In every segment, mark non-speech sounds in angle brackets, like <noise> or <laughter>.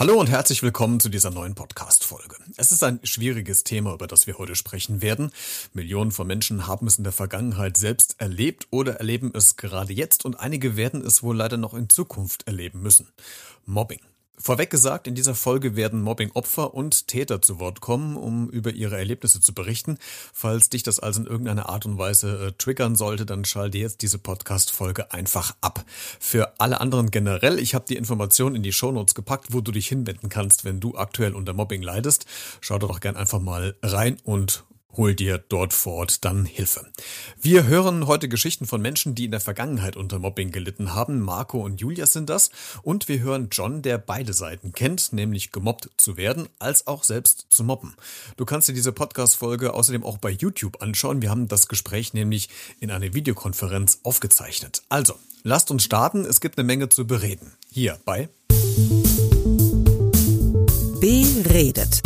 Hallo und herzlich willkommen zu dieser neuen Podcast-Folge. Es ist ein schwieriges Thema, über das wir heute sprechen werden. Millionen von Menschen haben es in der Vergangenheit selbst erlebt oder erleben es gerade jetzt und einige werden es wohl leider noch in Zukunft erleben müssen. Mobbing. Vorweg gesagt, in dieser Folge werden Mobbing-Opfer und Täter zu Wort kommen, um über ihre Erlebnisse zu berichten. Falls dich das also in irgendeiner Art und Weise äh, triggern sollte, dann schalte jetzt diese Podcast-Folge einfach ab. Für alle anderen generell, ich habe die Informationen in die Shownotes gepackt, wo du dich hinwenden kannst, wenn du aktuell unter Mobbing leidest. Schau doch gern einfach mal rein und hol dir dort vor Ort dann Hilfe. Wir hören heute Geschichten von Menschen, die in der Vergangenheit unter Mobbing gelitten haben. Marco und Julia sind das. Und wir hören John, der beide Seiten kennt, nämlich gemobbt zu werden, als auch selbst zu mobben. Du kannst dir diese Podcast-Folge außerdem auch bei YouTube anschauen. Wir haben das Gespräch nämlich in einer Videokonferenz aufgezeichnet. Also, lasst uns starten. Es gibt eine Menge zu bereden. Hier bei Beredet.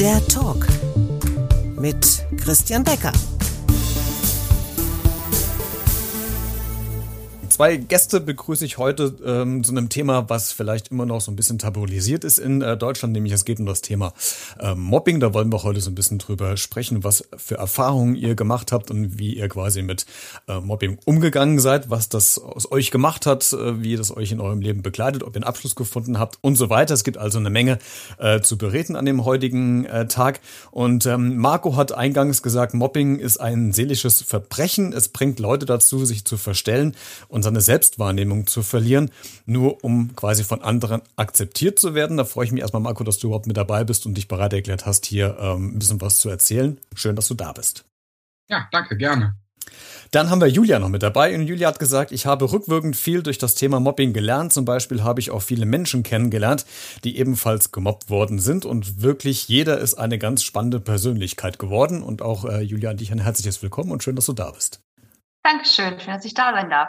Der Talk mit Christian Becker. Zwei Gäste begrüße ich heute ähm, zu einem Thema, was vielleicht immer noch so ein bisschen tabuisiert ist in äh, Deutschland, nämlich es geht um das Thema äh, Mobbing. Da wollen wir heute so ein bisschen drüber sprechen, was für Erfahrungen ihr gemacht habt und wie ihr quasi mit äh, Mobbing umgegangen seid, was das aus euch gemacht hat, äh, wie das euch in eurem Leben begleitet, ob ihr einen Abschluss gefunden habt und so weiter. Es gibt also eine Menge äh, zu bereden an dem heutigen äh, Tag. Und ähm, Marco hat eingangs gesagt, Mobbing ist ein seelisches Verbrechen. Es bringt Leute dazu, sich zu verstellen und seine Selbstwahrnehmung zu verlieren, nur um quasi von anderen akzeptiert zu werden. Da freue ich mich erstmal, Marco, dass du überhaupt mit dabei bist und dich bereit erklärt hast, hier ähm, ein bisschen was zu erzählen. Schön, dass du da bist. Ja, danke, gerne. Dann haben wir Julia noch mit dabei und Julia hat gesagt, ich habe rückwirkend viel durch das Thema Mobbing gelernt. Zum Beispiel habe ich auch viele Menschen kennengelernt, die ebenfalls gemobbt worden sind und wirklich jeder ist eine ganz spannende Persönlichkeit geworden. Und auch äh, Julia, an dich ein herzliches Willkommen und schön, dass du da bist. Dankeschön, schön, dass ich da sein darf.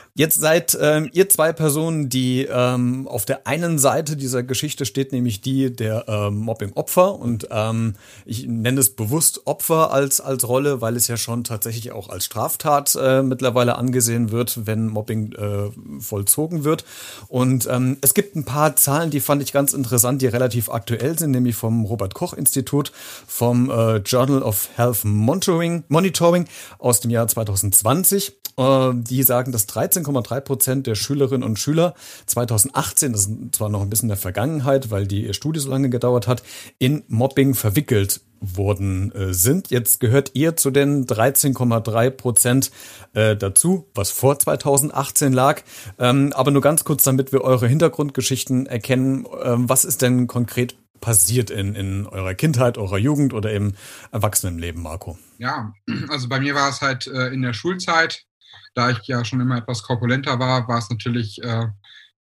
Jetzt seid ähm, ihr zwei Personen, die ähm, auf der einen Seite dieser Geschichte steht, nämlich die der ähm, Mobbing-Opfer. Und ähm, ich nenne es bewusst Opfer als, als Rolle, weil es ja schon tatsächlich auch als Straftat äh, mittlerweile angesehen wird, wenn Mobbing äh, vollzogen wird. Und ähm, es gibt ein paar Zahlen, die fand ich ganz interessant, die relativ aktuell sind, nämlich vom Robert-Koch-Institut, vom äh, Journal of Health Monitoring, Monitoring aus dem Jahr 2020. Äh, die sagen, dass 13 13,3 Prozent der Schülerinnen und Schüler 2018, das ist zwar noch ein bisschen in der Vergangenheit, weil die Studie so lange gedauert hat, in Mobbing verwickelt worden äh, sind. Jetzt gehört ihr zu den 13,3 Prozent äh, dazu, was vor 2018 lag. Ähm, aber nur ganz kurz, damit wir eure Hintergrundgeschichten erkennen. Ähm, was ist denn konkret passiert in, in eurer Kindheit, eurer Jugend oder im Erwachsenenleben, Marco? Ja, also bei mir war es halt äh, in der Schulzeit da ich ja schon immer etwas korpulenter war, war es natürlich äh,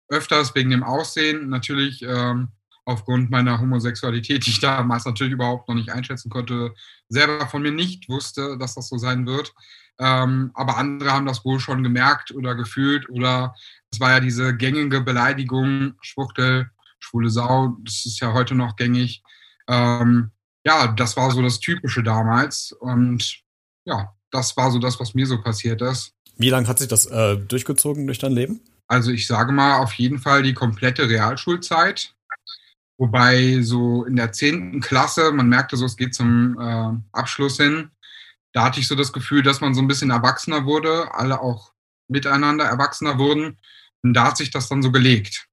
öfters wegen dem Aussehen, natürlich ähm, aufgrund meiner Homosexualität, die ich damals natürlich überhaupt noch nicht einschätzen konnte, selber von mir nicht wusste, dass das so sein wird. Ähm, aber andere haben das wohl schon gemerkt oder gefühlt oder es war ja diese gängige Beleidigung, Schwuchtel, schwule Sau, das ist ja heute noch gängig. Ähm, ja, das war so das Typische damals und ja, das war so das, was mir so passiert ist. Wie lange hat sich das äh, durchgezogen durch dein Leben? Also ich sage mal auf jeden Fall die komplette Realschulzeit. Wobei so in der zehnten Klasse, man merkte so, es geht zum äh, Abschluss hin, da hatte ich so das Gefühl, dass man so ein bisschen erwachsener wurde, alle auch miteinander erwachsener wurden. Und da hat sich das dann so gelegt.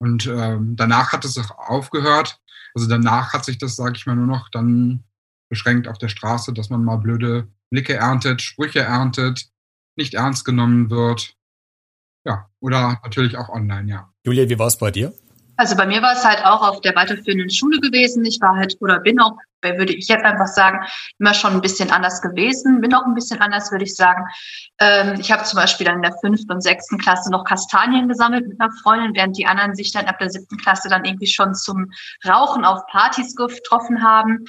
Und ähm, danach hat es auch aufgehört. Also danach hat sich das, sage ich mal, nur noch dann beschränkt auf der Straße, dass man mal blöde Blicke erntet, Sprüche erntet, nicht ernst genommen wird. Ja, oder natürlich auch online, ja. Julia, wie war es bei dir? Also bei mir war es halt auch auf der weiterführenden Schule gewesen. Ich war halt oder bin auch, würde ich jetzt einfach sagen, immer schon ein bisschen anders gewesen. Bin auch ein bisschen anders, würde ich sagen. Ähm, ich habe zum Beispiel dann in der fünften und sechsten Klasse noch Kastanien gesammelt mit einer Freundin, während die anderen sich dann ab der siebten Klasse dann irgendwie schon zum Rauchen auf Partys getroffen haben.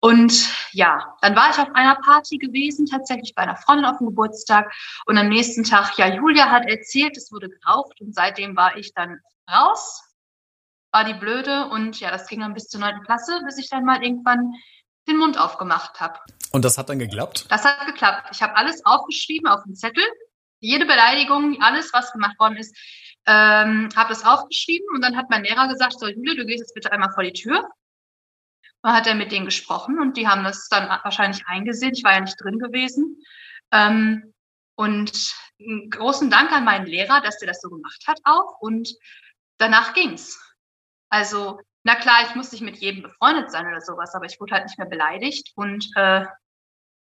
Und ja, dann war ich auf einer Party gewesen, tatsächlich bei einer Freundin auf dem Geburtstag. Und am nächsten Tag, ja, Julia hat erzählt, es wurde geraucht. Und seitdem war ich dann raus, war die Blöde. Und ja, das ging dann bis zur neunten Klasse, bis ich dann mal irgendwann den Mund aufgemacht habe. Und das hat dann geklappt? Das hat geklappt. Ich habe alles aufgeschrieben auf dem Zettel jede Beleidigung, alles, was gemacht worden ist, ähm, habe das aufgeschrieben und dann hat mein Lehrer gesagt, so Julia, du gehst jetzt bitte einmal vor die Tür. Dann hat er mit denen gesprochen und die haben das dann wahrscheinlich eingesehen. Ich war ja nicht drin gewesen. Ähm, und großen Dank an meinen Lehrer, dass der das so gemacht hat auch. Und danach ging's. Also, na klar, ich musste nicht mit jedem befreundet sein oder sowas, aber ich wurde halt nicht mehr beleidigt und äh,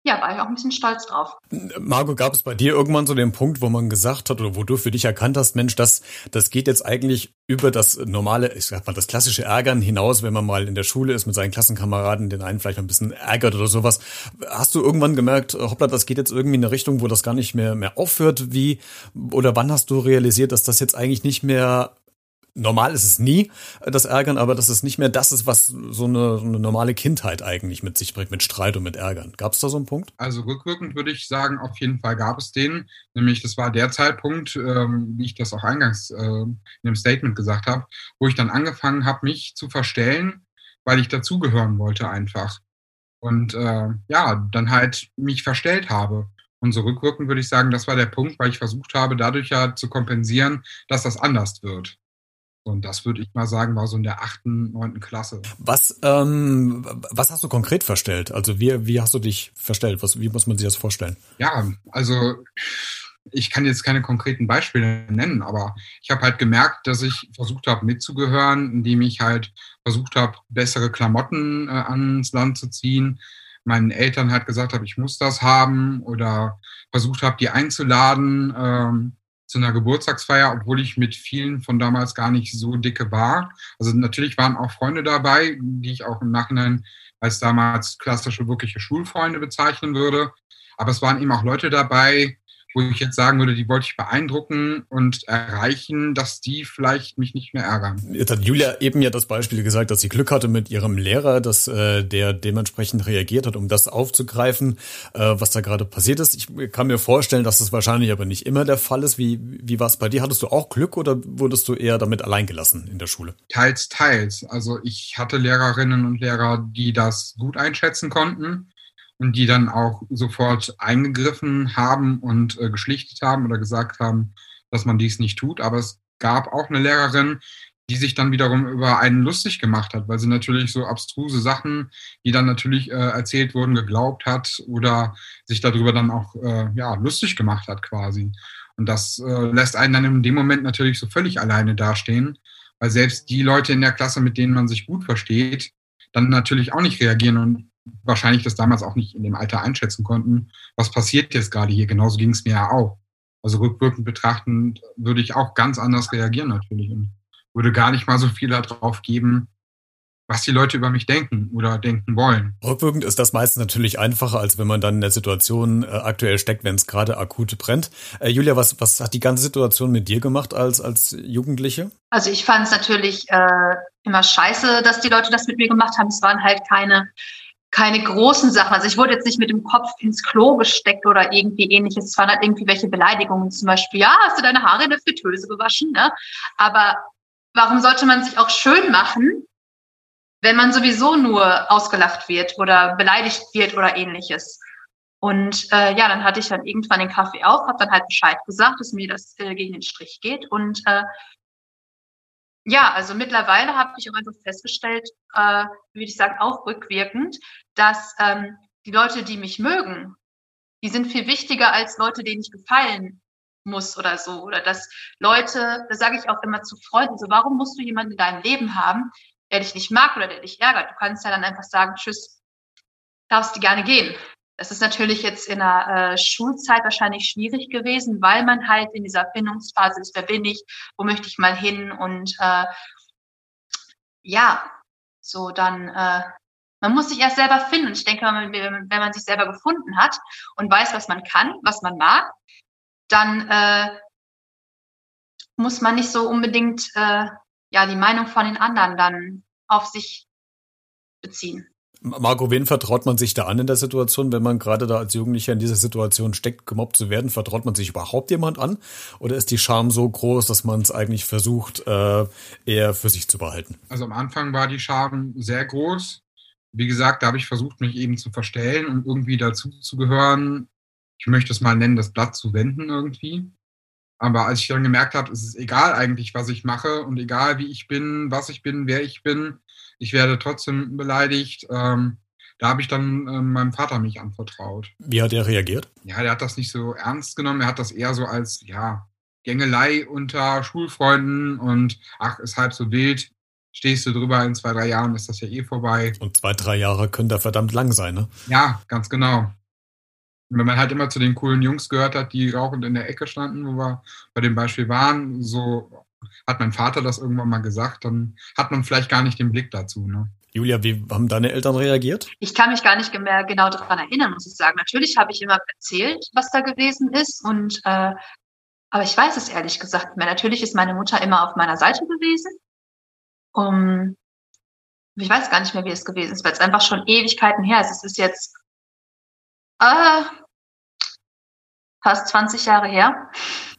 ja, war ich auch ein bisschen stolz drauf. Marco, gab es bei dir irgendwann so den Punkt, wo man gesagt hat oder wo du für dich erkannt hast, Mensch, das, das geht jetzt eigentlich über das normale, ich sag mal, das klassische Ärgern hinaus, wenn man mal in der Schule ist mit seinen Klassenkameraden, den einen vielleicht ein bisschen ärgert oder sowas. Hast du irgendwann gemerkt, hoppla, das geht jetzt irgendwie in eine Richtung, wo das gar nicht mehr, mehr aufhört? Wie, oder wann hast du realisiert, dass das jetzt eigentlich nicht mehr normal ist es nie, äh, das Ärgern, aber dass es nicht mehr das ist, was so eine, eine normale Kindheit eigentlich mit sich bringt, mit Streit und mit Ärgern. Gab es da so einen Punkt? Also rückwirkend würde ich sagen, auf jeden Fall gab es den. Nämlich, das war der Zeitpunkt, ähm, wie ich das auch eingangs äh, in dem Statement gesagt habe, wo ich dann angefangen habe, mich zu verstellen, weil ich dazugehören wollte einfach. Und äh, ja, dann halt mich verstellt habe. Und so rückwirkend würde ich sagen, das war der Punkt, weil ich versucht habe, dadurch ja zu kompensieren, dass das anders wird. Und das würde ich mal sagen, war so in der achten, neunten Klasse. Was, ähm, was hast du konkret verstellt? Also wie, wie hast du dich verstellt? Was, wie muss man sich das vorstellen? Ja, also ich kann jetzt keine konkreten Beispiele nennen, aber ich habe halt gemerkt, dass ich versucht habe mitzugehören, indem ich halt versucht habe, bessere Klamotten äh, ans Land zu ziehen. Meinen Eltern halt gesagt habe, ich muss das haben oder versucht habe, die einzuladen. Ähm, zu einer Geburtstagsfeier, obwohl ich mit vielen von damals gar nicht so dicke war. Also natürlich waren auch Freunde dabei, die ich auch im Nachhinein als damals klassische wirkliche Schulfreunde bezeichnen würde. Aber es waren eben auch Leute dabei, wo ich jetzt sagen würde, die wollte ich beeindrucken und erreichen, dass die vielleicht mich nicht mehr ärgern. Jetzt hat Julia eben ja das Beispiel gesagt, dass sie Glück hatte mit ihrem Lehrer, dass äh, der dementsprechend reagiert hat, um das aufzugreifen, äh, was da gerade passiert ist. Ich kann mir vorstellen, dass das wahrscheinlich aber nicht immer der Fall ist. Wie, wie war es bei dir? Hattest du auch Glück oder wurdest du eher damit alleingelassen in der Schule? Teils, teils. Also ich hatte Lehrerinnen und Lehrer, die das gut einschätzen konnten die dann auch sofort eingegriffen haben und äh, geschlichtet haben oder gesagt haben, dass man dies nicht tut. Aber es gab auch eine Lehrerin, die sich dann wiederum über einen lustig gemacht hat, weil sie natürlich so abstruse Sachen, die dann natürlich äh, erzählt wurden, geglaubt hat oder sich darüber dann auch äh, ja, lustig gemacht hat quasi. Und das äh, lässt einen dann in dem Moment natürlich so völlig alleine dastehen, weil selbst die Leute in der Klasse, mit denen man sich gut versteht, dann natürlich auch nicht reagieren und wahrscheinlich das damals auch nicht in dem Alter einschätzen konnten, was passiert jetzt gerade hier. Genauso ging es mir ja auch. Also rückwirkend betrachtend würde ich auch ganz anders reagieren natürlich und würde gar nicht mal so viel darauf geben, was die Leute über mich denken oder denken wollen. Rückwirkend ist das meistens natürlich einfacher, als wenn man dann in der Situation äh, aktuell steckt, wenn es gerade akut brennt. Äh, Julia, was, was hat die ganze Situation mit dir gemacht als, als Jugendliche? Also ich fand es natürlich äh, immer scheiße, dass die Leute das mit mir gemacht haben. Es waren halt keine keine großen Sachen. Also ich wurde jetzt nicht mit dem Kopf ins Klo gesteckt oder irgendwie ähnliches. Es waren halt irgendwie welche Beleidigungen. Zum Beispiel, ja, hast du deine Haare in der Fritteuse gewaschen? Ne? Aber warum sollte man sich auch schön machen, wenn man sowieso nur ausgelacht wird oder beleidigt wird oder ähnliches? Und äh, ja, dann hatte ich dann irgendwann den Kaffee auf, habe dann halt Bescheid gesagt, dass mir das äh, gegen den Strich geht. Und äh, ja, also mittlerweile habe ich auch einfach festgestellt, äh, würde ich sagen, auch rückwirkend, dass ähm, die Leute, die mich mögen, die sind viel wichtiger als Leute, denen ich gefallen muss oder so. Oder dass Leute, das sage ich auch immer zu Freunden, so warum musst du jemanden in deinem Leben haben, der dich nicht mag oder der dich ärgert? Du kannst ja dann einfach sagen, tschüss, darfst du gerne gehen. Das ist natürlich jetzt in der äh, Schulzeit wahrscheinlich schwierig gewesen, weil man halt in dieser Findungsphase ist, wer bin ich, wo möchte ich mal hin und äh, ja, so dann, äh, man muss sich erst selber finden. Ich denke, wenn man sich selber gefunden hat und weiß, was man kann, was man mag, dann äh, muss man nicht so unbedingt äh, ja die Meinung von den anderen dann auf sich beziehen. Marco, wen vertraut man sich da an in der Situation, wenn man gerade da als Jugendlicher in dieser Situation steckt, gemobbt zu werden? Vertraut man sich überhaupt jemand an? Oder ist die Scham so groß, dass man es eigentlich versucht, äh, eher für sich zu behalten? Also am Anfang war die Scham sehr groß. Wie gesagt, da habe ich versucht, mich eben zu verstellen und irgendwie dazu zu gehören, ich möchte es mal nennen, das Blatt zu wenden irgendwie. Aber als ich dann gemerkt habe, es ist egal eigentlich, was ich mache und egal wie ich bin, was ich bin, wer ich bin, ich werde trotzdem beleidigt. Ähm, da habe ich dann äh, meinem Vater mich anvertraut. Wie hat er reagiert? Ja, der hat das nicht so ernst genommen. Er hat das eher so als, ja, Gängelei unter Schulfreunden und ach, ist halb so wild. Stehst du drüber in zwei, drei Jahren, ist das ja eh vorbei. Und zwei, drei Jahre können da verdammt lang sein, ne? Ja, ganz genau. Und wenn man halt immer zu den coolen Jungs gehört hat, die rauchend in der Ecke standen, wo wir bei dem Beispiel waren, so hat mein Vater das irgendwann mal gesagt, dann hat man vielleicht gar nicht den Blick dazu. Ne? Julia, wie haben deine Eltern reagiert? Ich kann mich gar nicht mehr genau daran erinnern, muss ich sagen. Natürlich habe ich immer erzählt, was da gewesen ist und äh, aber ich weiß es ehrlich gesagt mehr. Natürlich ist meine Mutter immer auf meiner Seite gewesen. Um, ich weiß gar nicht mehr, wie es gewesen ist, weil es einfach schon Ewigkeiten her ist. Es ist jetzt äh, fast 20 Jahre her.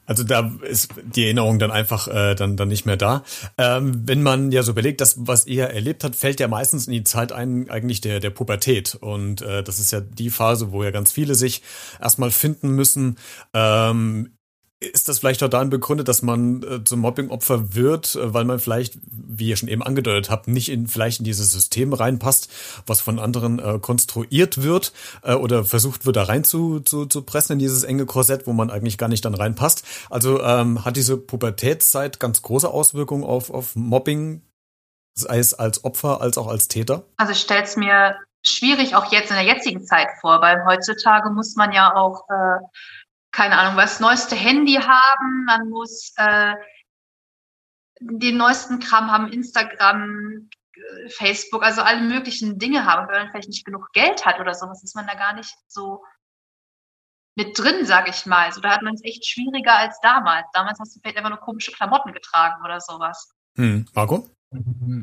Also da ist die Erinnerung dann einfach äh, dann dann nicht mehr da. Ähm, wenn man ja so überlegt, das was ihr erlebt hat, fällt ja meistens in die Zeit ein eigentlich der der Pubertät und äh, das ist ja die Phase, wo ja ganz viele sich erstmal finden müssen. Ähm, ist das vielleicht auch darin begründet, dass man äh, zum Mobbing-Opfer wird, äh, weil man vielleicht, wie ihr schon eben angedeutet habt, nicht in vielleicht in dieses System reinpasst, was von anderen äh, konstruiert wird äh, oder versucht wird, da rein zu, zu, zu pressen in dieses enge Korsett, wo man eigentlich gar nicht dann reinpasst. Also ähm, hat diese Pubertätszeit ganz große Auswirkungen auf, auf Mobbing, sei es als Opfer als auch als Täter? Also ich stelle es mir schwierig auch jetzt in der jetzigen Zeit vor, weil heutzutage muss man ja auch äh, keine Ahnung, was neueste Handy haben, man muss äh, den neuesten Kram haben, Instagram, äh, Facebook, also alle möglichen Dinge haben. Wenn man vielleicht nicht genug Geld hat oder sowas, ist man da gar nicht so mit drin, sage ich mal. So, da hat man es echt schwieriger als damals. Damals hast du vielleicht einfach nur komische Klamotten getragen oder sowas. Hm. Marco?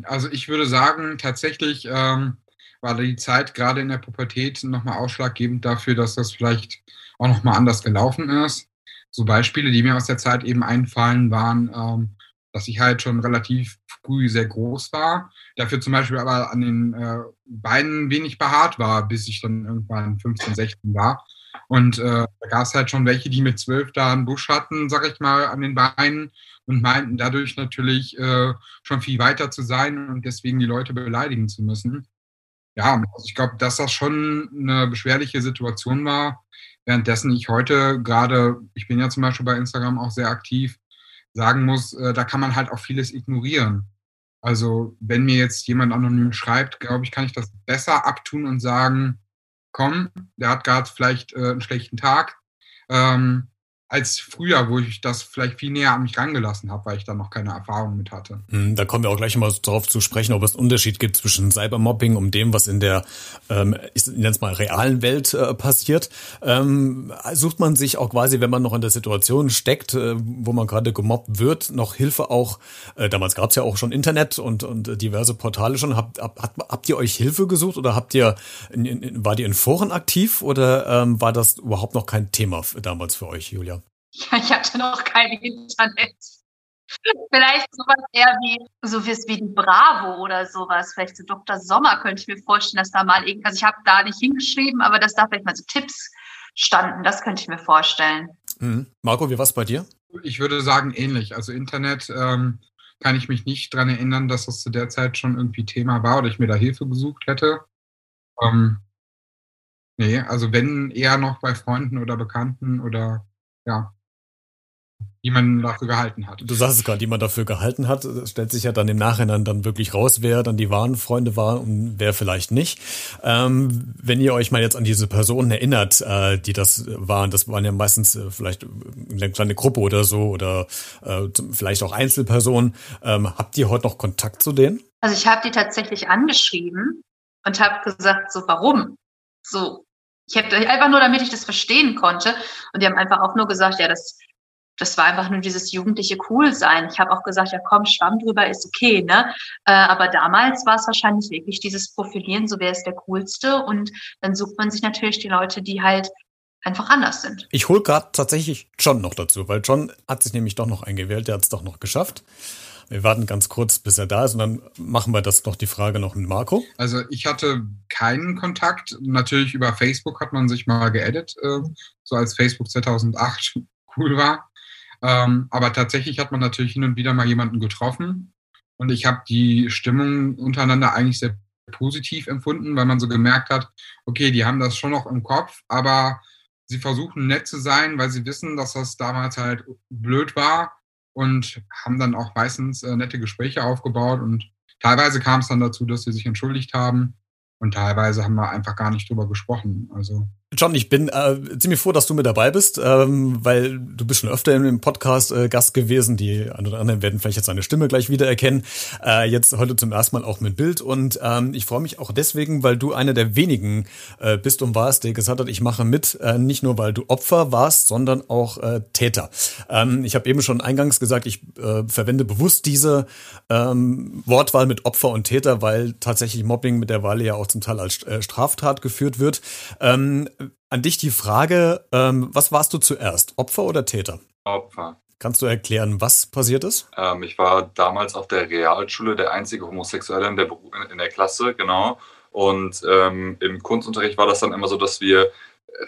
Also ich würde sagen, tatsächlich ähm, war die Zeit gerade in der Pubertät nochmal ausschlaggebend dafür, dass das vielleicht auch nochmal anders gelaufen ist. So Beispiele, die mir aus der Zeit eben einfallen, waren, ähm, dass ich halt schon relativ früh sehr groß war, dafür zum Beispiel aber an den äh, Beinen wenig behaart war, bis ich dann irgendwann 15, 16 war. Und äh, da gab es halt schon welche, die mit zwölf da einen Busch hatten, sag ich mal, an den Beinen und meinten dadurch natürlich äh, schon viel weiter zu sein und deswegen die Leute beleidigen zu müssen. Ja, also ich glaube, dass das schon eine beschwerliche Situation war, währenddessen ich heute gerade, ich bin ja zum Beispiel bei Instagram auch sehr aktiv, sagen muss, äh, da kann man halt auch vieles ignorieren. Also wenn mir jetzt jemand anonym schreibt, glaube ich, kann ich das besser abtun und sagen, komm, der hat gerade vielleicht äh, einen schlechten Tag. Ähm, als früher, wo ich das vielleicht viel näher an mich rangelassen habe, weil ich da noch keine Erfahrung mit hatte. Hm, da kommen wir auch gleich mal darauf zu sprechen, ob es einen Unterschied gibt zwischen Cybermobbing und dem, was in der, ähm, ich nenne es mal, realen Welt äh, passiert. Ähm, sucht man sich auch quasi, wenn man noch in der Situation steckt, äh, wo man gerade gemobbt wird, noch Hilfe auch, äh, damals gab es ja auch schon Internet und, und diverse Portale schon. Habt, habt, habt ihr euch Hilfe gesucht oder habt ihr, in, in, war ihr in Foren aktiv oder ähm, war das überhaupt noch kein Thema damals für euch, Julia? Ja, <laughs> ich hatte noch kein Internet. Vielleicht sowas eher wie so wie die Bravo oder sowas. Vielleicht so Dr. Sommer könnte ich mir vorstellen, dass da mal irgendwas, also ich habe da nicht hingeschrieben, aber dass da vielleicht mal so Tipps standen, das könnte ich mir vorstellen. Mhm. Marco, wie war es bei dir? Ich würde sagen ähnlich. Also Internet ähm, kann ich mich nicht dran erinnern, dass das zu der Zeit schon irgendwie Thema war oder ich mir da Hilfe gesucht hätte. Ähm, nee, also wenn eher noch bei Freunden oder Bekannten oder ja, die man dafür gehalten hat. Du sagst es gerade, die man dafür gehalten hat, stellt sich ja dann im Nachhinein dann wirklich raus, wer dann die wahren Freunde war und wer vielleicht nicht. Ähm, wenn ihr euch mal jetzt an diese Personen erinnert, äh, die das waren, das waren ja meistens äh, vielleicht eine kleine Gruppe oder so oder äh, vielleicht auch Einzelpersonen. Ähm, habt ihr heute noch Kontakt zu denen? Also ich habe die tatsächlich angeschrieben und habe gesagt, so warum? So, ich habe einfach nur, damit ich das verstehen konnte. Und die haben einfach auch nur gesagt, ja, das das war einfach nur dieses jugendliche Coolsein. Ich habe auch gesagt, ja komm, Schwamm drüber ist okay, ne? Äh, aber damals war es wahrscheinlich wirklich dieses Profilieren, so wer ist der Coolste und dann sucht man sich natürlich die Leute, die halt einfach anders sind. Ich hole gerade tatsächlich John noch dazu, weil John hat sich nämlich doch noch eingewählt, der hat es doch noch geschafft. Wir warten ganz kurz, bis er da ist und dann machen wir das noch die Frage noch mit Marco. Also ich hatte keinen Kontakt. Natürlich über Facebook hat man sich mal geedit, äh, so als Facebook 2008 <laughs> cool war. Ähm, aber tatsächlich hat man natürlich hin und wieder mal jemanden getroffen. Und ich habe die Stimmung untereinander eigentlich sehr positiv empfunden, weil man so gemerkt hat, okay, die haben das schon noch im Kopf, aber sie versuchen nett zu sein, weil sie wissen, dass das damals halt blöd war und haben dann auch meistens äh, nette Gespräche aufgebaut und teilweise kam es dann dazu, dass sie sich entschuldigt haben und teilweise haben wir einfach gar nicht drüber gesprochen. Also John, ich bin äh, ziemlich froh, dass du mit dabei bist, ähm, weil du bist schon öfter im Podcast äh, Gast gewesen. Die ein oder anderen werden vielleicht jetzt seine Stimme gleich wiedererkennen. Äh, jetzt heute zum ersten Mal auch mit Bild. Und ähm, ich freue mich auch deswegen, weil du einer der wenigen äh, bist und warst, der gesagt hat, ich mache mit, äh, nicht nur weil du Opfer warst, sondern auch äh, Täter. Ähm, ich habe eben schon eingangs gesagt, ich äh, verwende bewusst diese ähm, Wortwahl mit Opfer und Täter, weil tatsächlich Mobbing mittlerweile ja auch zum Teil als äh, Straftat geführt wird. Ähm, an dich die Frage, ähm, was warst du zuerst, Opfer oder Täter? Opfer. Kannst du erklären, was passiert ist? Ähm, ich war damals auf der Realschule der einzige Homosexuelle in der, in der Klasse, genau. Und ähm, im Kunstunterricht war das dann immer so, dass wir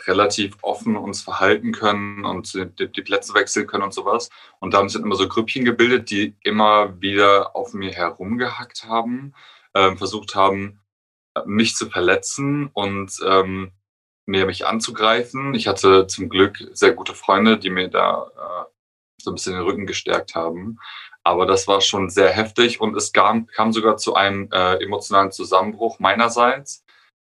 relativ offen uns verhalten können und die, die, Plätze wechseln können und sowas. Und dann sind immer so Grüppchen gebildet, die immer wieder auf mir herumgehackt haben, ähm, versucht haben, mich zu verletzen und ähm, mir mich anzugreifen. Ich hatte zum Glück sehr gute Freunde, die mir da äh, so ein bisschen den Rücken gestärkt haben. Aber das war schon sehr heftig und es kam, kam sogar zu einem äh, emotionalen Zusammenbruch meinerseits.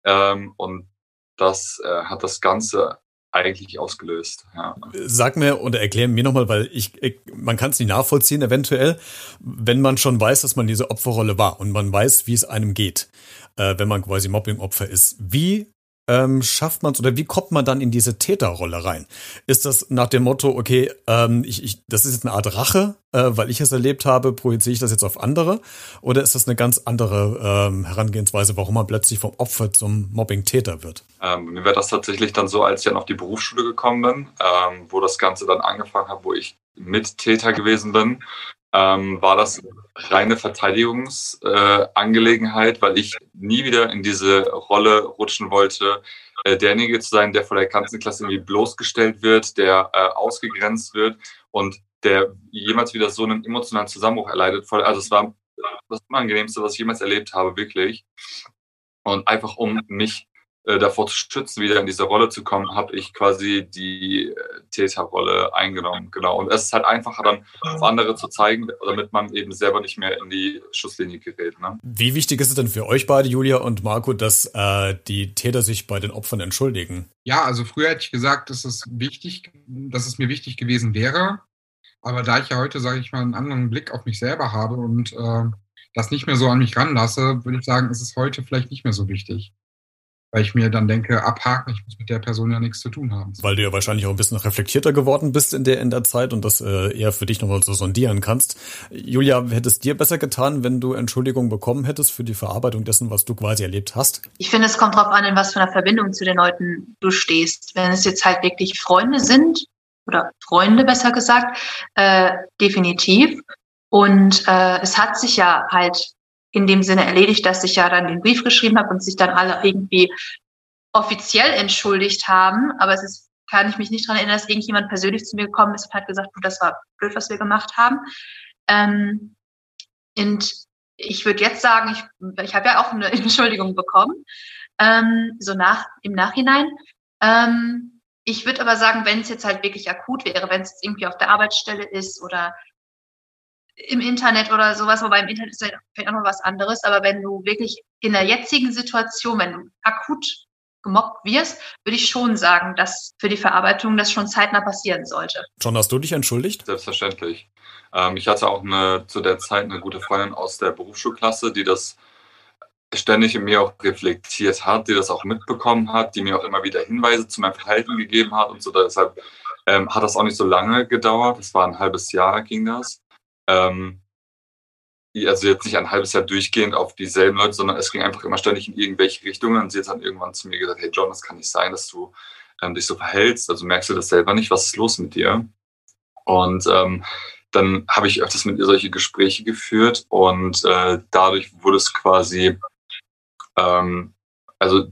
Ähm, und das äh, hat das Ganze eigentlich ausgelöst. Ja. Sag mir oder erklär mir nochmal, weil ich, ich man kann es nicht nachvollziehen, eventuell, wenn man schon weiß, dass man diese Opferrolle war und man weiß, wie es einem geht, äh, wenn man quasi Mobbing-Opfer ist. Wie ähm, schafft man es oder wie kommt man dann in diese Täterrolle rein? Ist das nach dem Motto, okay, ähm, ich, ich, das ist jetzt eine Art Rache, äh, weil ich es erlebt habe, projiziere ich das jetzt auf andere? Oder ist das eine ganz andere ähm, Herangehensweise, warum man plötzlich vom Opfer zum Mobbing-Täter wird? Ähm, mir wäre das tatsächlich dann so, als ich dann auf die Berufsschule gekommen bin, ähm, wo das Ganze dann angefangen hat, wo ich Mittäter gewesen bin ähm, war das reine Verteidigungsangelegenheit, äh, weil ich nie wieder in diese Rolle rutschen wollte, äh, derjenige zu sein, der vor der ganzen Klasse irgendwie bloßgestellt wird, der äh, ausgegrenzt wird und der jemals wieder so einen emotionalen Zusammenbruch erleidet. Also es war das Unangenehmste, was ich jemals erlebt habe, wirklich. Und einfach um mich äh, davor zu schützen, wieder in diese Rolle zu kommen, habe ich quasi die äh, Täterrolle eingenommen. Genau. Und es ist halt einfacher dann auf andere zu zeigen, damit man eben selber nicht mehr in die Schusslinie gerät. Ne? Wie wichtig ist es denn für euch beide, Julia und Marco, dass äh, die Täter sich bei den Opfern entschuldigen? Ja, also früher hätte ich gesagt, dass es wichtig, dass es mir wichtig gewesen wäre. Aber da ich ja heute, sage ich mal, einen anderen Blick auf mich selber habe und äh, das nicht mehr so an mich ranlasse, würde ich sagen, ist es heute vielleicht nicht mehr so wichtig weil ich mir dann denke, abhaken, ich muss mit der Person ja nichts zu tun haben. Weil du ja wahrscheinlich auch ein bisschen reflektierter geworden bist in der, in der Zeit und das äh, eher für dich nochmal so sondieren kannst. Julia, hätte es dir besser getan, wenn du Entschuldigung bekommen hättest für die Verarbeitung dessen, was du quasi erlebt hast? Ich finde, es kommt darauf an, in was für einer Verbindung zu den Leuten du stehst. Wenn es jetzt halt wirklich Freunde sind, oder Freunde besser gesagt, äh, definitiv. Und äh, es hat sich ja halt in dem Sinne erledigt, dass ich ja dann den Brief geschrieben habe und sich dann alle irgendwie offiziell entschuldigt haben. Aber es ist, kann ich mich nicht daran erinnern, dass irgendjemand persönlich zu mir gekommen ist und hat gesagt, das war blöd, was wir gemacht haben. Ähm, und ich würde jetzt sagen, ich, ich habe ja auch eine <laughs> Entschuldigung bekommen, ähm, so nach im Nachhinein. Ähm, ich würde aber sagen, wenn es jetzt halt wirklich akut wäre, wenn es irgendwie auf der Arbeitsstelle ist oder im Internet oder sowas, wobei im Internet ist ja vielleicht auch noch was anderes, aber wenn du wirklich in der jetzigen Situation, wenn du akut gemobbt wirst, würde ich schon sagen, dass für die Verarbeitung das schon zeitnah passieren sollte. John, hast du dich entschuldigt? Selbstverständlich. Ähm, ich hatte auch eine, zu der Zeit eine gute Freundin aus der Berufsschulklasse, die das ständig in mir auch reflektiert hat, die das auch mitbekommen hat, die mir auch immer wieder Hinweise zu meinem Verhalten gegeben hat und so. Deshalb ähm, hat das auch nicht so lange gedauert. Es war ein halbes Jahr ging das. Ähm, also jetzt nicht ein halbes Jahr durchgehend auf dieselben Leute, sondern es ging einfach immer ständig in irgendwelche Richtungen. Und sie hat dann irgendwann zu mir gesagt, hey John, das kann nicht sein, dass du ähm, dich so verhältst. Also merkst du das selber nicht, was ist los mit dir? Und ähm, dann habe ich öfters mit ihr solche Gespräche geführt und äh, dadurch wurde es quasi, ähm, also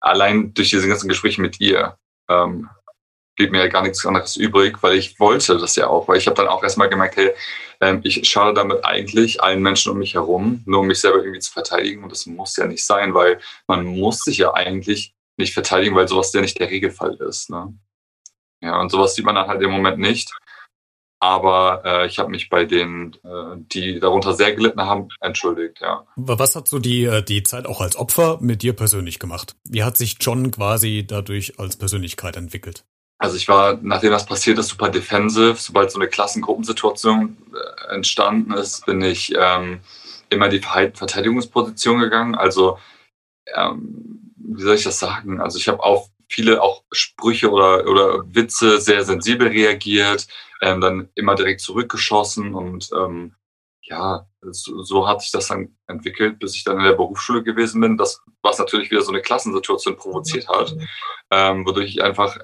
allein durch diese ganzen Gespräche mit ihr, ähm, blieb mir ja gar nichts anderes übrig, weil ich wollte das ja auch, weil ich habe dann auch erstmal gemerkt, hey, ähm, ich schade damit eigentlich allen Menschen um mich herum, nur um mich selber irgendwie zu verteidigen und das muss ja nicht sein, weil man muss sich ja eigentlich nicht verteidigen, weil sowas ja nicht der Regelfall ist. Ne? Ja, und sowas sieht man dann halt im Moment nicht. Aber äh, ich habe mich bei denen, äh, die darunter sehr gelitten haben, entschuldigt, ja. Was hat so die, äh, die Zeit auch als Opfer mit dir persönlich gemacht? Wie hat sich John quasi dadurch als Persönlichkeit entwickelt? Also ich war, nachdem das passiert ist, super defensive. Sobald so eine Klassengruppensituation äh, entstanden ist, bin ich ähm, immer die Verteidigungsposition gegangen. Also ähm, wie soll ich das sagen? Also ich habe auf viele auch Sprüche oder, oder Witze sehr sensibel reagiert, ähm, dann immer direkt zurückgeschossen und ähm, ja, so, so hat sich das dann entwickelt, bis ich dann in der Berufsschule gewesen bin, das, was natürlich wieder so eine Klassensituation provoziert hat, ähm, wodurch ich einfach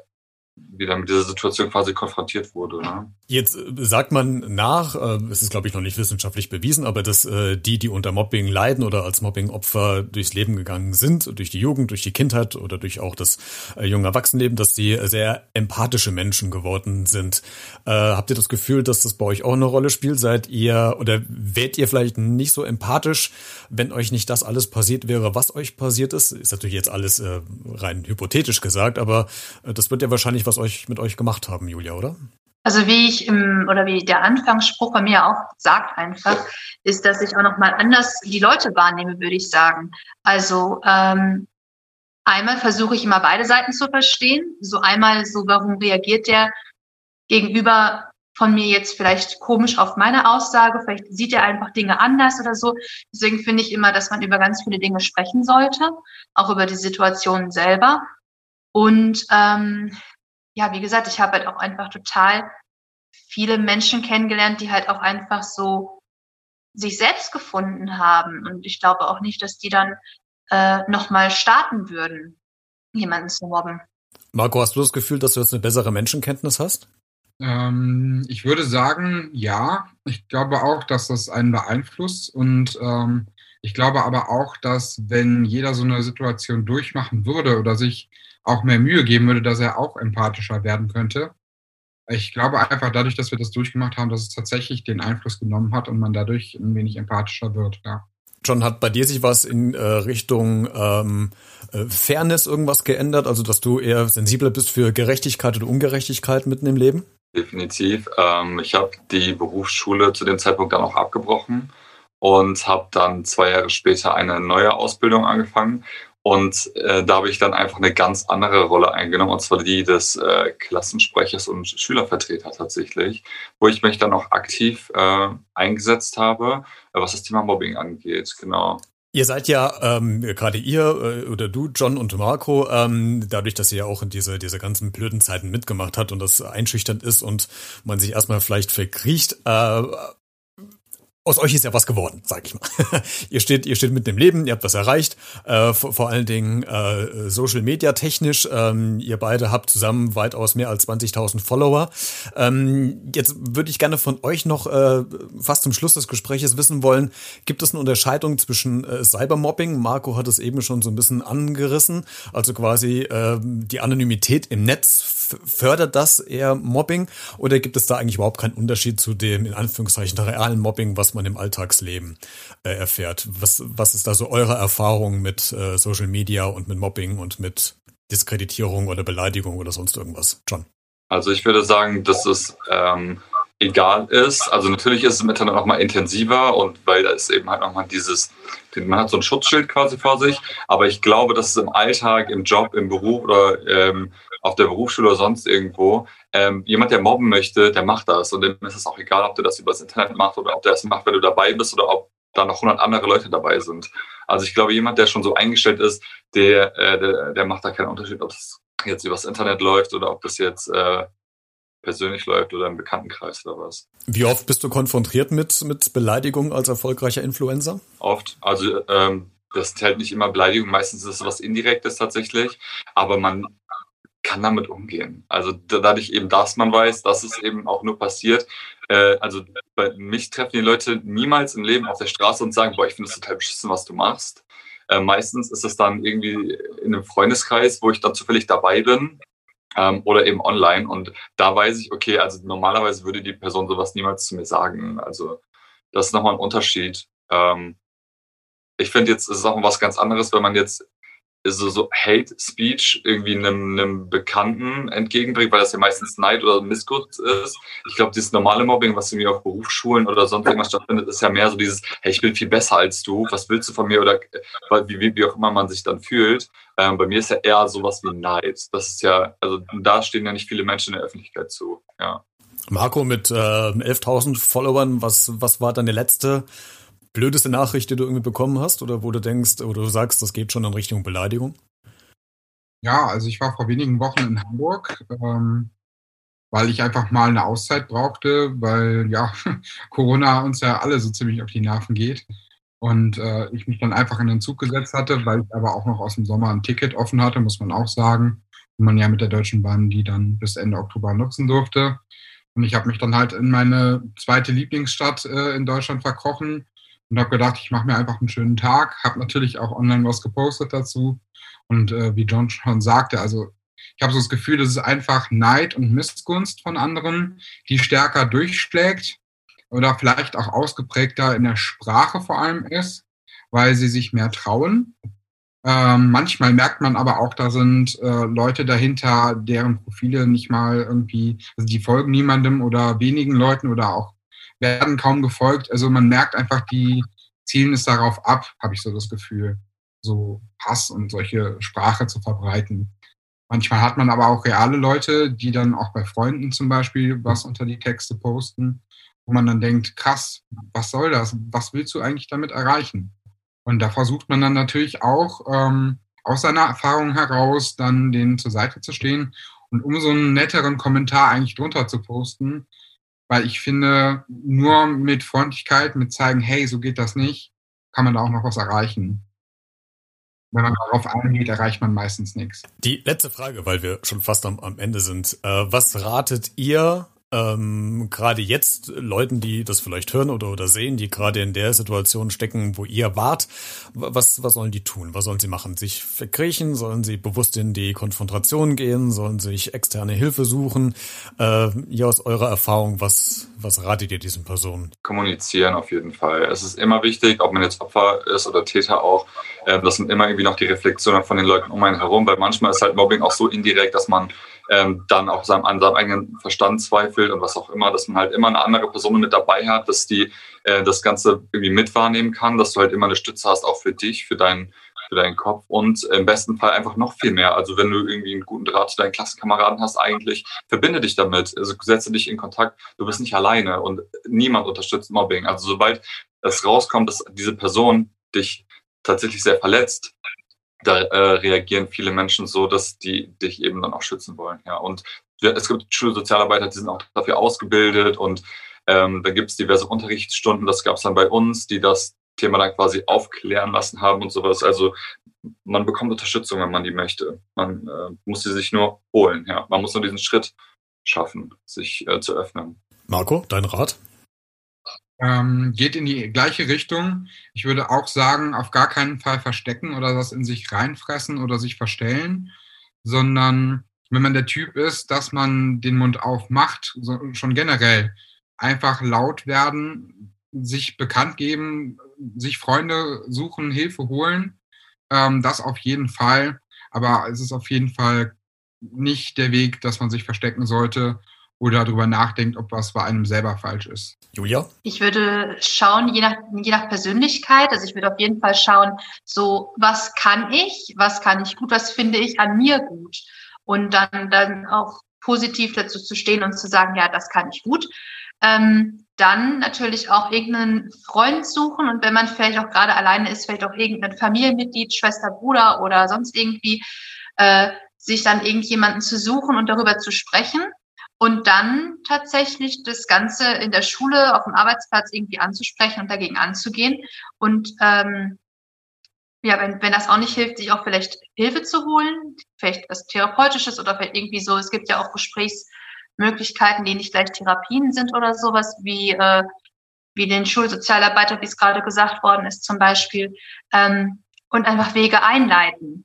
wieder mit dieser Situation quasi konfrontiert wurde. Ne? Jetzt äh, sagt man nach, äh, es ist glaube ich noch nicht wissenschaftlich bewiesen, aber dass äh, die, die unter Mobbing leiden oder als Mobbing-Opfer durchs Leben gegangen sind, durch die Jugend, durch die Kindheit oder durch auch das junge Erwachsenenleben, dass sie sehr empathische Menschen geworden sind. Habt ihr das Gefühl, dass das bei euch auch eine Rolle spielt? Seid ihr oder wärt ihr vielleicht nicht so empathisch, wenn euch nicht das alles passiert wäre, was euch passiert ist? Ist natürlich jetzt alles rein hypothetisch gesagt, aber das wird ja wahrscheinlich was euch mit euch gemacht haben, Julia, oder? Also wie ich im, oder wie der Anfangsspruch bei mir auch sagt einfach, ist, dass ich auch nochmal anders die Leute wahrnehme, würde ich sagen. Also ähm, einmal versuche ich immer beide Seiten zu verstehen. So einmal so, warum reagiert der Gegenüber von mir jetzt vielleicht komisch auf meine Aussage, vielleicht sieht er einfach Dinge anders oder so. Deswegen finde ich immer, dass man über ganz viele Dinge sprechen sollte, auch über die Situation selber. Und ähm, ja, wie gesagt, ich habe halt auch einfach total viele Menschen kennengelernt, die halt auch einfach so sich selbst gefunden haben. Und ich glaube auch nicht, dass die dann äh, nochmal starten würden, jemanden zu mobben. Marco, hast du das Gefühl, dass du jetzt eine bessere Menschenkenntnis hast? Ähm, ich würde sagen, ja. Ich glaube auch, dass das einen beeinflusst. Und ähm, ich glaube aber auch, dass wenn jeder so eine Situation durchmachen würde oder sich auch mehr Mühe geben würde, dass er auch empathischer werden könnte. Ich glaube einfach dadurch, dass wir das durchgemacht haben, dass es tatsächlich den Einfluss genommen hat und man dadurch ein wenig empathischer wird, ja. John, hat bei dir sich was in äh, Richtung ähm, äh, Fairness irgendwas geändert? Also, dass du eher sensibler bist für Gerechtigkeit oder Ungerechtigkeit mitten im Leben? Definitiv. Ähm, ich habe die Berufsschule zu dem Zeitpunkt dann auch abgebrochen und habe dann zwei Jahre später eine neue Ausbildung angefangen und äh, da habe ich dann einfach eine ganz andere Rolle eingenommen, und zwar die des äh, Klassensprechers und Schülervertreter tatsächlich, wo ich mich dann auch aktiv äh, eingesetzt habe, äh, was das Thema Mobbing angeht. Genau. Ihr seid ja, ähm, gerade ihr äh, oder du, John und Marco, ähm, dadurch, dass ihr ja auch in diese, diese ganzen blöden Zeiten mitgemacht habt und das einschüchternd ist und man sich erstmal vielleicht verkriecht, äh, aus euch ist ja was geworden, sag ich mal. <laughs> ihr steht, ihr steht mit dem Leben, ihr habt was erreicht, äh, vor, vor, allen Dingen äh, Social Media technisch. Ähm, ihr beide habt zusammen weitaus mehr als 20.000 Follower. Ähm, jetzt würde ich gerne von euch noch äh, fast zum Schluss des Gespräches wissen wollen: Gibt es eine Unterscheidung zwischen äh, Cybermobbing? Marco hat es eben schon so ein bisschen angerissen, also quasi äh, die Anonymität im Netz fördert das eher Mobbing, oder gibt es da eigentlich überhaupt keinen Unterschied zu dem in Anführungszeichen realen Mobbing, was man im Alltagsleben äh, erfährt. Was, was ist da so eure Erfahrung mit äh, Social Media und mit Mobbing und mit Diskreditierung oder Beleidigung oder sonst irgendwas? John. Also ich würde sagen, dass es ähm, egal ist. Also natürlich ist es im Internet noch mal intensiver und weil da ist eben halt noch mal dieses, man hat so ein Schutzschild quasi vor sich. Aber ich glaube, dass es im Alltag, im Job, im Beruf oder ähm, auf der Berufsschule oder sonst irgendwo, ähm, jemand, der mobben möchte, der macht das. Und dem ist es auch egal, ob du das übers Internet machst oder ob der das macht, wenn du dabei bist oder ob da noch 100 andere Leute dabei sind. Also ich glaube, jemand, der schon so eingestellt ist, der, äh, der, der macht da keinen Unterschied, ob das jetzt übers Internet läuft oder ob das jetzt äh, persönlich läuft oder im Bekanntenkreis oder was. Wie oft bist du konfrontiert mit, mit Beleidigungen als erfolgreicher Influencer? Oft. Also ähm, das halt nicht immer Beleidigungen, meistens ist es was Indirektes tatsächlich, aber man kann damit umgehen. Also dadurch eben, dass man weiß, dass es eben auch nur passiert. Äh, also bei mich treffen die Leute niemals im Leben auf der Straße und sagen, boah, ich finde es total beschissen, was du machst. Äh, meistens ist es dann irgendwie in einem Freundeskreis, wo ich dann zufällig dabei bin ähm, oder eben online. Und da weiß ich, okay, also normalerweise würde die Person sowas niemals zu mir sagen. Also das ist nochmal ein Unterschied. Ähm, ich finde jetzt, es ist auch was ganz anderes, wenn man jetzt so, so Hate Speech irgendwie einem, einem Bekannten entgegenbringt, weil das ja meistens Neid oder Missgut ist. Ich glaube, dieses normale Mobbing, was irgendwie auf Berufsschulen oder sonst irgendwas stattfindet, ist ja mehr so dieses, hey, ich bin viel besser als du, was willst du von mir oder wie, wie, wie auch immer man sich dann fühlt. Ähm, bei mir ist ja eher sowas wie Neid. Das ist ja, also da stehen ja nicht viele Menschen in der Öffentlichkeit zu. Ja. Marco mit äh, 11.000 Followern, was, was war deine letzte blödeste Nachricht, die du irgendwie bekommen hast oder wo du denkst oder du sagst, das geht schon in Richtung Beleidigung? Ja, also ich war vor wenigen Wochen in Hamburg, ähm, weil ich einfach mal eine Auszeit brauchte, weil ja <laughs> Corona uns ja alle so ziemlich auf die Nerven geht. Und äh, ich mich dann einfach in den Zug gesetzt hatte, weil ich aber auch noch aus dem Sommer ein Ticket offen hatte, muss man auch sagen. Und man ja mit der Deutschen Bahn die dann bis Ende Oktober nutzen durfte. Und ich habe mich dann halt in meine zweite Lieblingsstadt äh, in Deutschland verkrochen und habe gedacht, ich mache mir einfach einen schönen Tag. Habe natürlich auch online was gepostet dazu. Und äh, wie John schon sagte, also ich habe so das Gefühl, dass es einfach Neid und Missgunst von anderen, die stärker durchschlägt oder vielleicht auch ausgeprägter in der Sprache vor allem ist, weil sie sich mehr trauen. Ähm, manchmal merkt man aber auch, da sind äh, Leute dahinter, deren Profile nicht mal irgendwie, also die folgen niemandem oder wenigen Leuten oder auch werden kaum gefolgt. Also man merkt einfach, die zielen es darauf ab, habe ich so das Gefühl, so Hass und solche Sprache zu verbreiten. Manchmal hat man aber auch reale Leute, die dann auch bei Freunden zum Beispiel was unter die Texte posten, wo man dann denkt, krass, was soll das? Was willst du eigentlich damit erreichen? Und da versucht man dann natürlich auch ähm, aus seiner Erfahrung heraus dann denen zur Seite zu stehen und um so einen netteren Kommentar eigentlich drunter zu posten, weil ich finde, nur mit Freundlichkeit, mit zeigen, hey, so geht das nicht, kann man da auch noch was erreichen. Wenn man darauf eingeht, erreicht man meistens nichts. Die letzte Frage, weil wir schon fast am, am Ende sind. Äh, was ratet ihr ähm, gerade jetzt Leuten, die das vielleicht hören oder, oder sehen, die gerade in der Situation stecken, wo ihr wart, was, was sollen die tun? Was sollen sie machen? Sich verkriechen? Sollen sie bewusst in die Konfrontation gehen? Sollen sie sich externe Hilfe suchen? Äh, ja, aus eurer Erfahrung, was, was ratet ihr diesen Personen? Kommunizieren auf jeden Fall. Es ist immer wichtig, ob man jetzt Opfer ist oder Täter auch, äh, dass man immer irgendwie noch die Reflexion hat von den Leuten um einen herum, weil manchmal ist halt Mobbing auch so indirekt, dass man ähm, dann auch seinem, an seinem eigenen Verstand zweifelt und was auch immer, dass man halt immer eine andere Person mit dabei hat, dass die äh, das Ganze irgendwie mit wahrnehmen kann, dass du halt immer eine Stütze hast, auch für dich, für deinen für deinen Kopf und im besten Fall einfach noch viel mehr. Also wenn du irgendwie einen guten Draht zu deinen Klassenkameraden hast, eigentlich verbinde dich damit. Also setze dich in Kontakt. Du bist nicht alleine und niemand unterstützt Mobbing. Also sobald es rauskommt, dass diese Person dich tatsächlich sehr verletzt, da äh, reagieren viele Menschen so, dass die dich eben dann auch schützen wollen. Ja, und es gibt Schulsozialarbeiter, die sind auch dafür ausgebildet und ähm, da gibt es diverse Unterrichtsstunden, das gab es dann bei uns, die das Thema dann quasi aufklären lassen haben und sowas. Also man bekommt Unterstützung, wenn man die möchte. Man äh, muss sie sich nur holen. Ja, man muss nur diesen Schritt schaffen, sich äh, zu öffnen. Marco, dein Rat? ähm, geht in die gleiche Richtung. Ich würde auch sagen, auf gar keinen Fall verstecken oder das in sich reinfressen oder sich verstellen, sondern wenn man der Typ ist, dass man den Mund aufmacht, so, schon generell einfach laut werden, sich bekannt geben, sich Freunde suchen, Hilfe holen, ähm, das auf jeden Fall. Aber es ist auf jeden Fall nicht der Weg, dass man sich verstecken sollte oder darüber nachdenkt, ob was bei einem selber falsch ist. Julia? Ich würde schauen, je nach, je nach Persönlichkeit, also ich würde auf jeden Fall schauen, so was kann ich, was kann ich gut, was finde ich an mir gut und dann, dann auch positiv dazu zu stehen und zu sagen, ja, das kann ich gut. Ähm, dann natürlich auch irgendeinen Freund suchen und wenn man vielleicht auch gerade alleine ist, vielleicht auch irgendein Familienmitglied, Schwester, Bruder oder sonst irgendwie, äh, sich dann irgendjemanden zu suchen und darüber zu sprechen und dann tatsächlich das Ganze in der Schule, auf dem Arbeitsplatz irgendwie anzusprechen und dagegen anzugehen. Und ähm, ja, wenn, wenn das auch nicht hilft, sich auch vielleicht Hilfe zu holen, vielleicht was Therapeutisches oder vielleicht irgendwie so, es gibt ja auch Gesprächsmöglichkeiten, die nicht gleich Therapien sind oder sowas, wie, äh, wie den Schulsozialarbeiter, wie es gerade gesagt worden ist zum Beispiel, ähm, und einfach Wege einleiten.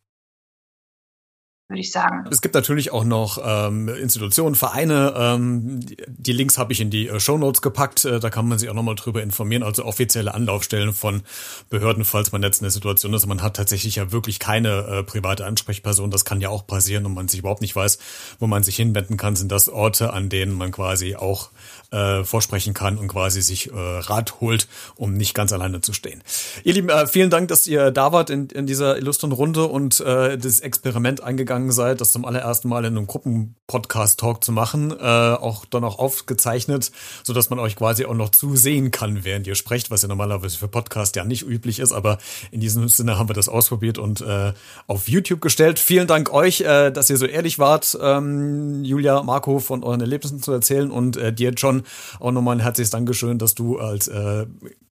Würde ich sagen. Es gibt natürlich auch noch ähm, Institutionen, Vereine. Ähm, die Links habe ich in die äh, Show Notes gepackt. Äh, da kann man sich auch nochmal drüber informieren. Also offizielle Anlaufstellen von Behörden, falls man jetzt in der Situation ist. Man hat tatsächlich ja wirklich keine äh, private Ansprechperson. Das kann ja auch passieren und man sich überhaupt nicht weiß, wo man sich hinwenden kann. Sind das Orte, an denen man quasi auch äh, vorsprechen kann und quasi sich äh, Rat holt, um nicht ganz alleine zu stehen. Ihr Lieben, äh, vielen Dank, dass ihr da wart in, in dieser illustren Runde und äh, das Experiment eingegangen seid, das zum allerersten Mal in einem Gruppen-Podcast-Talk zu machen, äh, auch dann auch aufgezeichnet, so man euch quasi auch noch zusehen kann, während ihr sprecht, was ja normalerweise für Podcast ja nicht üblich ist, aber in diesem Sinne haben wir das ausprobiert und äh, auf YouTube gestellt. Vielen Dank euch, äh, dass ihr so ehrlich wart, ähm, Julia, Marco, von euren Erlebnissen zu erzählen und äh, dir, John, auch nochmal ein herzliches Dankeschön, dass du als äh,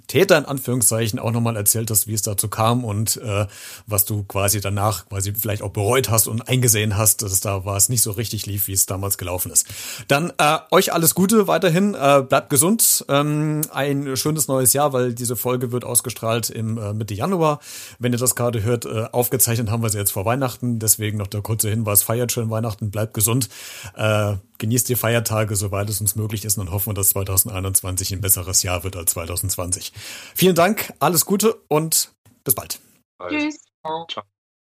Täter in Anführungszeichen auch nochmal erzählt hast, wie es dazu kam und äh, was du quasi danach quasi vielleicht auch bereut hast und eingesehen hast, dass da war es nicht so richtig lief, wie es damals gelaufen ist. Dann äh, euch alles Gute weiterhin, äh, bleibt gesund, ähm, ein schönes neues Jahr, weil diese Folge wird ausgestrahlt im äh, Mitte Januar. Wenn ihr das gerade hört, äh, aufgezeichnet haben wir sie jetzt vor Weihnachten, deswegen noch der kurze Hinweis, feiert schön Weihnachten, bleibt gesund. Äh, genießt die Feiertage, soweit es uns möglich ist und hoffen wir, dass 2021 ein besseres Jahr wird als 2020. Vielen Dank, alles Gute und bis bald. Tschüss. Ciao.